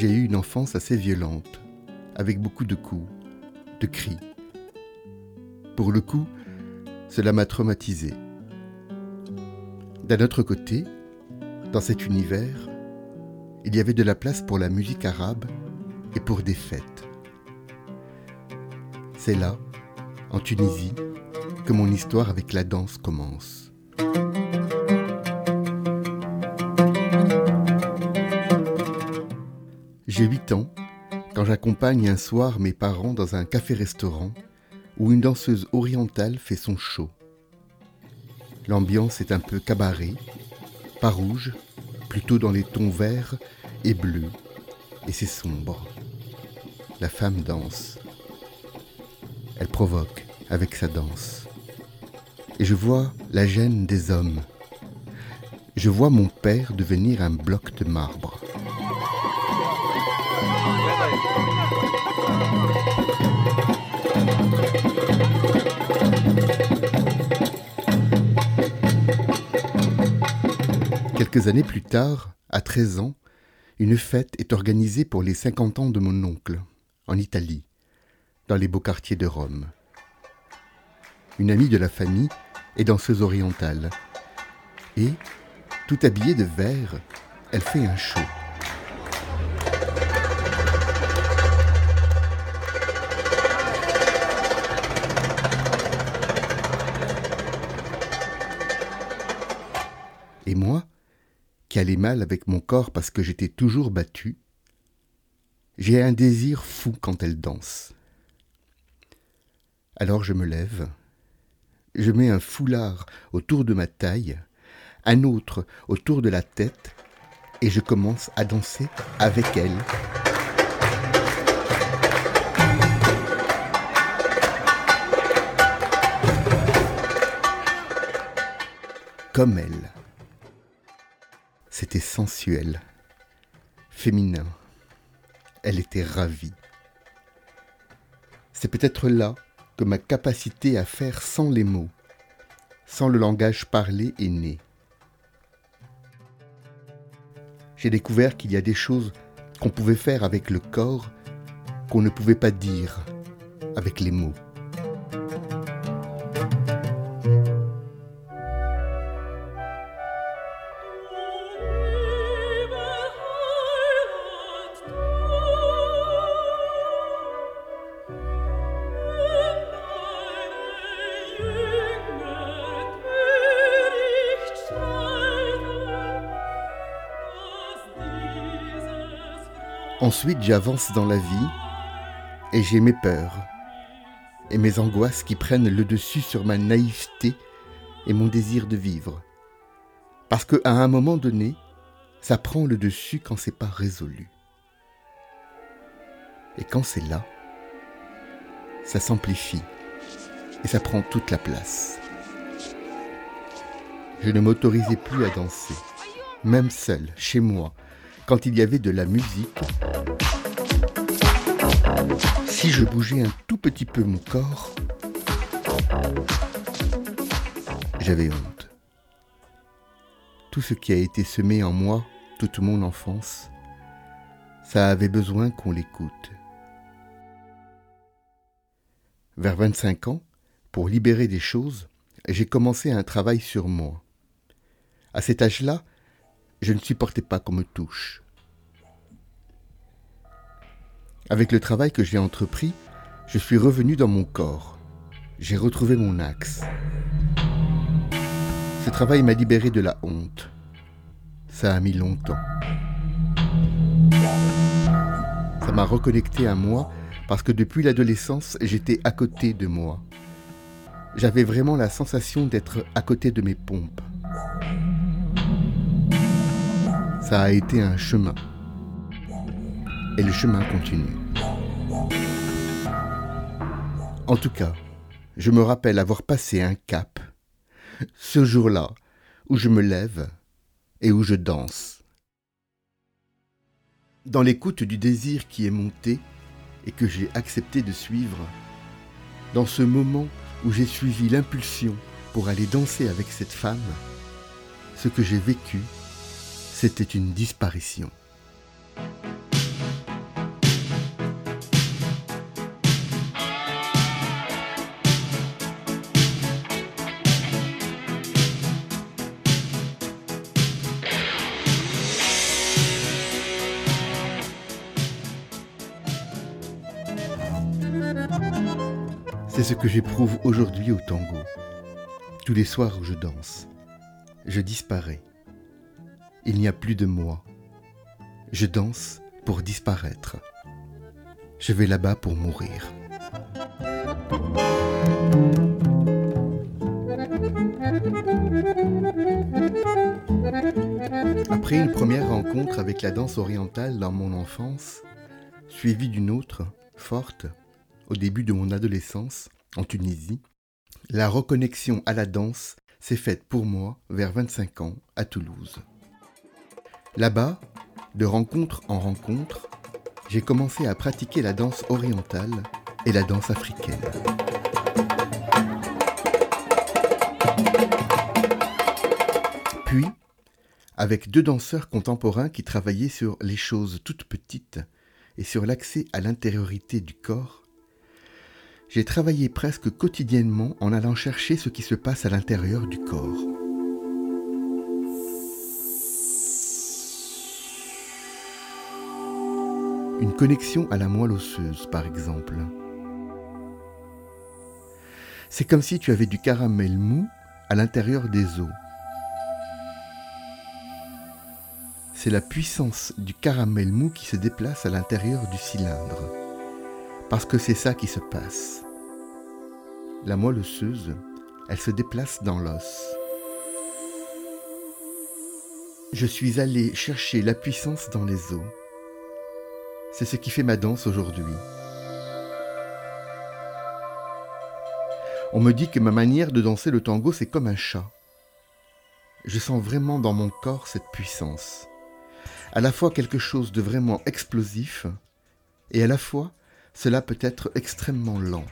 j'ai eu une enfance assez violente, avec beaucoup de coups, de cris. Pour le coup, cela m'a traumatisé. D'un autre côté, dans cet univers, il y avait de la place pour la musique arabe et pour des fêtes. C'est là, en Tunisie, que mon histoire avec la danse commence. J'ai 8 ans quand j'accompagne un soir mes parents dans un café-restaurant où une danseuse orientale fait son show. L'ambiance est un peu cabaret, pas rouge, plutôt dans les tons verts et bleus, et c'est sombre. La femme danse. Elle provoque avec sa danse. Et je vois la gêne des hommes. Je vois mon père devenir un bloc de marbre. Quelques années plus tard, à 13 ans, une fête est organisée pour les 50 ans de mon oncle, en Italie, dans les beaux quartiers de Rome. Une amie de la famille est danseuse orientale, et, tout habillée de vert, elle fait un show. Et moi, qui allait mal avec mon corps parce que j'étais toujours battu, j'ai un désir fou quand elle danse. Alors je me lève, je mets un foulard autour de ma taille, un autre autour de la tête, et je commence à danser avec elle. Comme elle. C'était sensuel, féminin. Elle était ravie. C'est peut-être là que ma capacité à faire sans les mots, sans le langage parlé est née. J'ai découvert qu'il y a des choses qu'on pouvait faire avec le corps qu'on ne pouvait pas dire avec les mots. Ensuite, j'avance dans la vie et j'ai mes peurs et mes angoisses qui prennent le dessus sur ma naïveté et mon désir de vivre. Parce qu'à un moment donné, ça prend le dessus quand c'est pas résolu. Et quand c'est là, ça s'amplifie et ça prend toute la place. Je ne m'autorisais plus à danser, même seul, chez moi, quand il y avait de la musique, si je bougeais un tout petit peu mon corps, j'avais honte. Tout ce qui a été semé en moi toute mon enfance, ça avait besoin qu'on l'écoute. Vers 25 ans, pour libérer des choses, j'ai commencé un travail sur moi. À cet âge-là, je ne supportais pas qu'on me touche. Avec le travail que j'ai entrepris, je suis revenu dans mon corps. J'ai retrouvé mon axe. Ce travail m'a libéré de la honte. Ça a mis longtemps. Ça m'a reconnecté à moi parce que depuis l'adolescence, j'étais à côté de moi. J'avais vraiment la sensation d'être à côté de mes pompes. Ça a été un chemin. Et le chemin continue. En tout cas, je me rappelle avoir passé un cap, ce jour-là, où je me lève et où je danse. Dans l'écoute du désir qui est monté et que j'ai accepté de suivre, dans ce moment où j'ai suivi l'impulsion pour aller danser avec cette femme, ce que j'ai vécu c'était une disparition. C'est ce que j'éprouve aujourd'hui au tango. Tous les soirs où je danse, je disparais. Il n'y a plus de moi. Je danse pour disparaître. Je vais là-bas pour mourir. Après une première rencontre avec la danse orientale dans mon enfance, suivie d'une autre, forte, au début de mon adolescence, en Tunisie, la reconnexion à la danse s'est faite pour moi vers 25 ans à Toulouse. Là-bas, de rencontre en rencontre, j'ai commencé à pratiquer la danse orientale et la danse africaine. Puis, avec deux danseurs contemporains qui travaillaient sur les choses toutes petites et sur l'accès à l'intériorité du corps, j'ai travaillé presque quotidiennement en allant chercher ce qui se passe à l'intérieur du corps. Une connexion à la moelle osseuse, par exemple. C'est comme si tu avais du caramel mou à l'intérieur des os. C'est la puissance du caramel mou qui se déplace à l'intérieur du cylindre. Parce que c'est ça qui se passe. La moelle osseuse, elle se déplace dans l'os. Je suis allé chercher la puissance dans les os. C'est ce qui fait ma danse aujourd'hui. On me dit que ma manière de danser le tango, c'est comme un chat. Je sens vraiment dans mon corps cette puissance. À la fois quelque chose de vraiment explosif, et à la fois cela peut être extrêmement lent.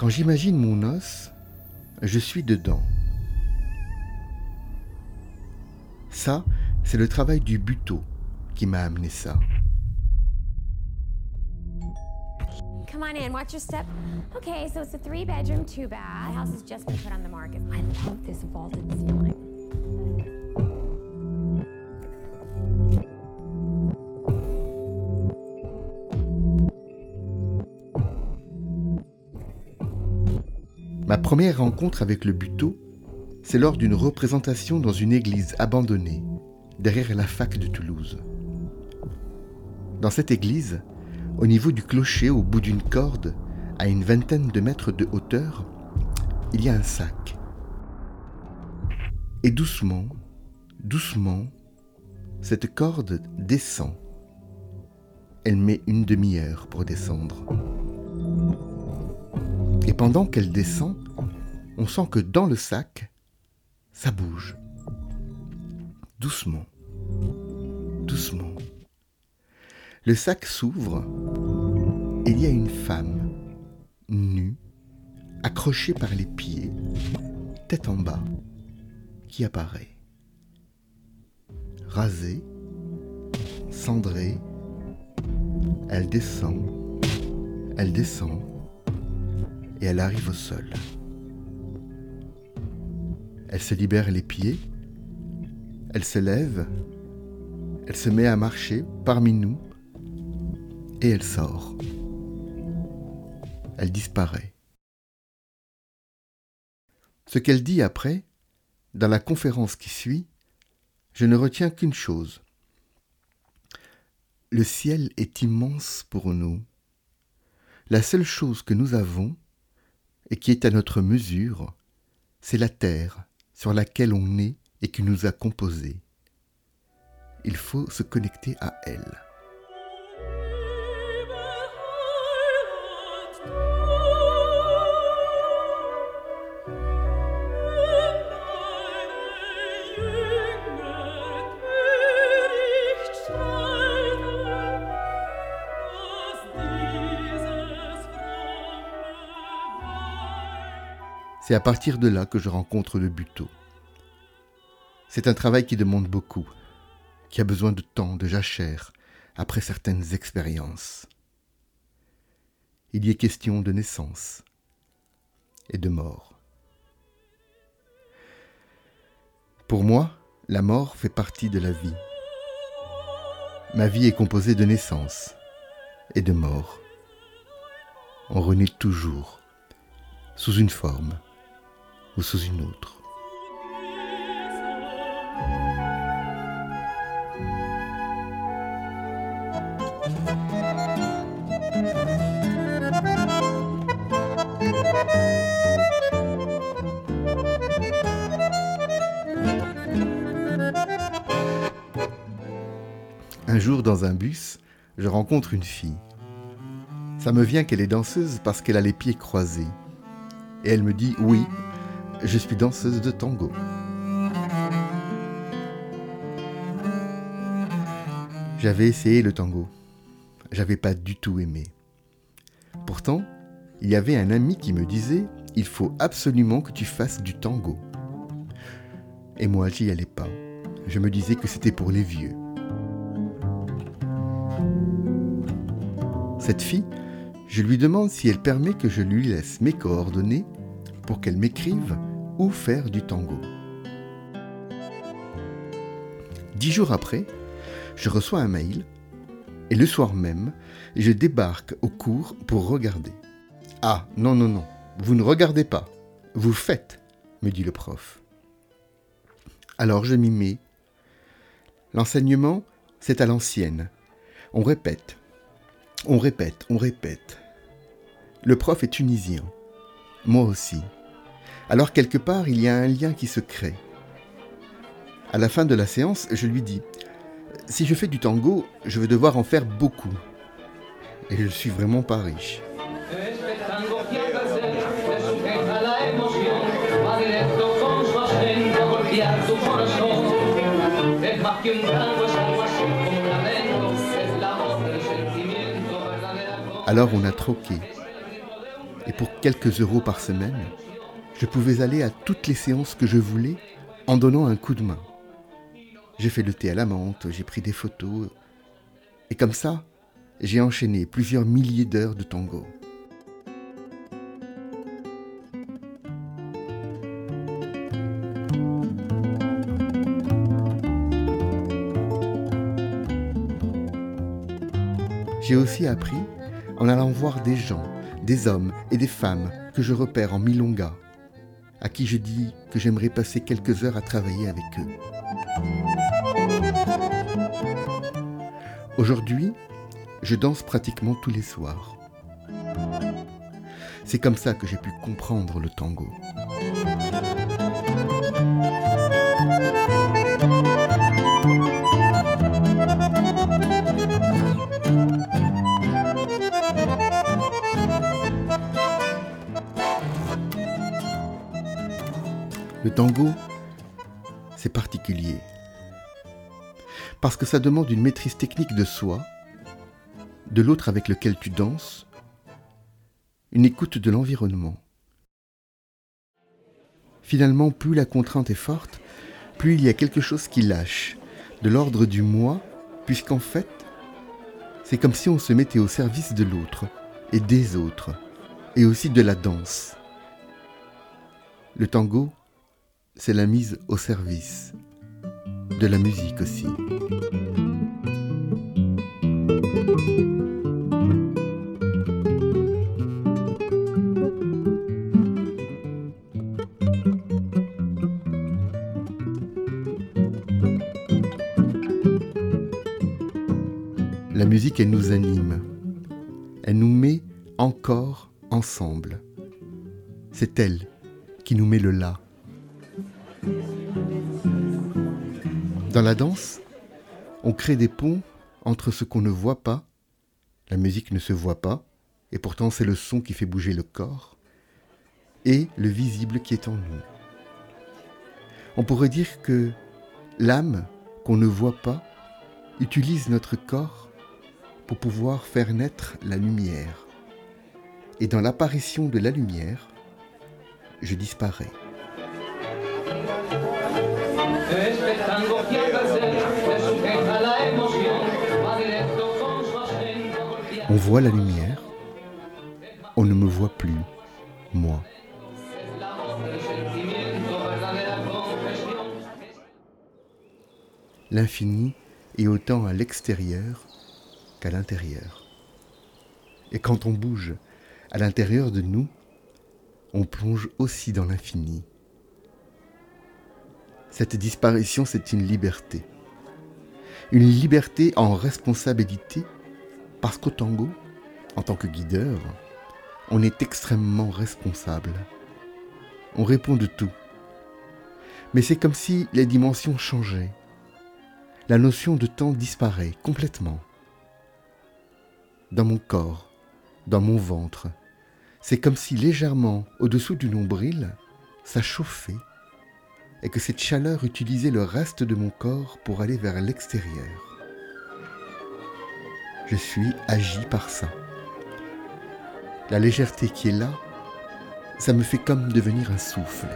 Quand j'imagine mon os, je suis dedans. Ça, c'est le travail du buto qui m'a amené ça. Come on in, watch your step. Okay, so it's a three bedroom, two bath. The house has just been put on the market. I love this vaulted ceiling. Ma première rencontre avec le buto, c'est lors d'une représentation dans une église abandonnée, derrière la fac de Toulouse. Dans cette église, au niveau du clocher, au bout d'une corde, à une vingtaine de mètres de hauteur, il y a un sac. Et doucement, doucement, cette corde descend. Elle met une demi-heure pour descendre. Et pendant qu'elle descend, on sent que dans le sac, ça bouge. Doucement. Doucement. Le sac s'ouvre il y a une femme, nue, accrochée par les pieds, tête en bas, qui apparaît. Rasée, cendrée, elle descend, elle descend, et elle arrive au sol. Elle se libère les pieds, elle se lève, elle se met à marcher parmi nous et elle sort. Elle disparaît. Ce qu'elle dit après, dans la conférence qui suit, je ne retiens qu'une chose. Le ciel est immense pour nous. La seule chose que nous avons, et qui est à notre mesure, c'est la terre sur laquelle on est et qui nous a composés. Il faut se connecter à elle. C'est à partir de là que je rencontre le buto. C'est un travail qui demande beaucoup, qui a besoin de temps, de jachère, après certaines expériences. Il y est question de naissance et de mort. Pour moi, la mort fait partie de la vie. Ma vie est composée de naissance et de mort. on renaît toujours, sous une forme ou sous une autre. Un jour, dans un bus, je rencontre une fille. Ça me vient qu'elle est danseuse parce qu'elle a les pieds croisés. Et elle me dit Oui, je suis danseuse de tango. J'avais essayé le tango. J'avais pas du tout aimé. Pourtant, il y avait un ami qui me disait Il faut absolument que tu fasses du tango. Et moi, j'y allais pas. Je me disais que c'était pour les vieux. Cette fille, je lui demande si elle permet que je lui laisse mes coordonnées pour qu'elle m'écrive faire du tango. Dix jours après, je reçois un mail et le soir même, je débarque au cours pour regarder. Ah, non, non, non, vous ne regardez pas, vous faites, me dit le prof. Alors je m'y mets. L'enseignement, c'est à l'ancienne. On répète, on répète, on répète. Le prof est tunisien. Moi aussi. Alors quelque part, il y a un lien qui se crée. À la fin de la séance, je lui dis Si je fais du tango, je vais devoir en faire beaucoup. Et je suis vraiment pas riche. Alors on a troqué. Et pour quelques euros par semaine, je pouvais aller à toutes les séances que je voulais en donnant un coup de main. J'ai fait le thé à la menthe, j'ai pris des photos. Et comme ça, j'ai enchaîné plusieurs milliers d'heures de tango. J'ai aussi appris en allant voir des gens, des hommes et des femmes que je repère en Milonga, à qui je dis que j'aimerais passer quelques heures à travailler avec eux. Aujourd'hui, je danse pratiquement tous les soirs. C'est comme ça que j'ai pu comprendre le tango. Le tango, c'est particulier. Parce que ça demande une maîtrise technique de soi, de l'autre avec lequel tu danses, une écoute de l'environnement. Finalement, plus la contrainte est forte, plus il y a quelque chose qui lâche, de l'ordre du moi, puisqu'en fait, c'est comme si on se mettait au service de l'autre et des autres, et aussi de la danse. Le tango, c'est la mise au service de la musique aussi. La musique, elle nous anime. Elle nous met encore ensemble. C'est elle qui nous met le là. Dans la danse, on crée des ponts entre ce qu'on ne voit pas, la musique ne se voit pas, et pourtant c'est le son qui fait bouger le corps, et le visible qui est en nous. On pourrait dire que l'âme qu'on ne voit pas utilise notre corps pour pouvoir faire naître la lumière. Et dans l'apparition de la lumière, je disparais. On voit la lumière, on ne me voit plus, moi. L'infini est autant à l'extérieur qu'à l'intérieur. Et quand on bouge, à l'intérieur de nous, on plonge aussi dans l'infini. Cette disparition, c'est une liberté. Une liberté en responsabilité, parce qu'au tango, en tant que guideur, on est extrêmement responsable. On répond de tout. Mais c'est comme si les dimensions changeaient. La notion de temps disparaît complètement. Dans mon corps, dans mon ventre, c'est comme si légèrement au-dessous du nombril, ça chauffait et que cette chaleur utilisait le reste de mon corps pour aller vers l'extérieur. Je suis agi par ça. La légèreté qui est là, ça me fait comme devenir un souffle.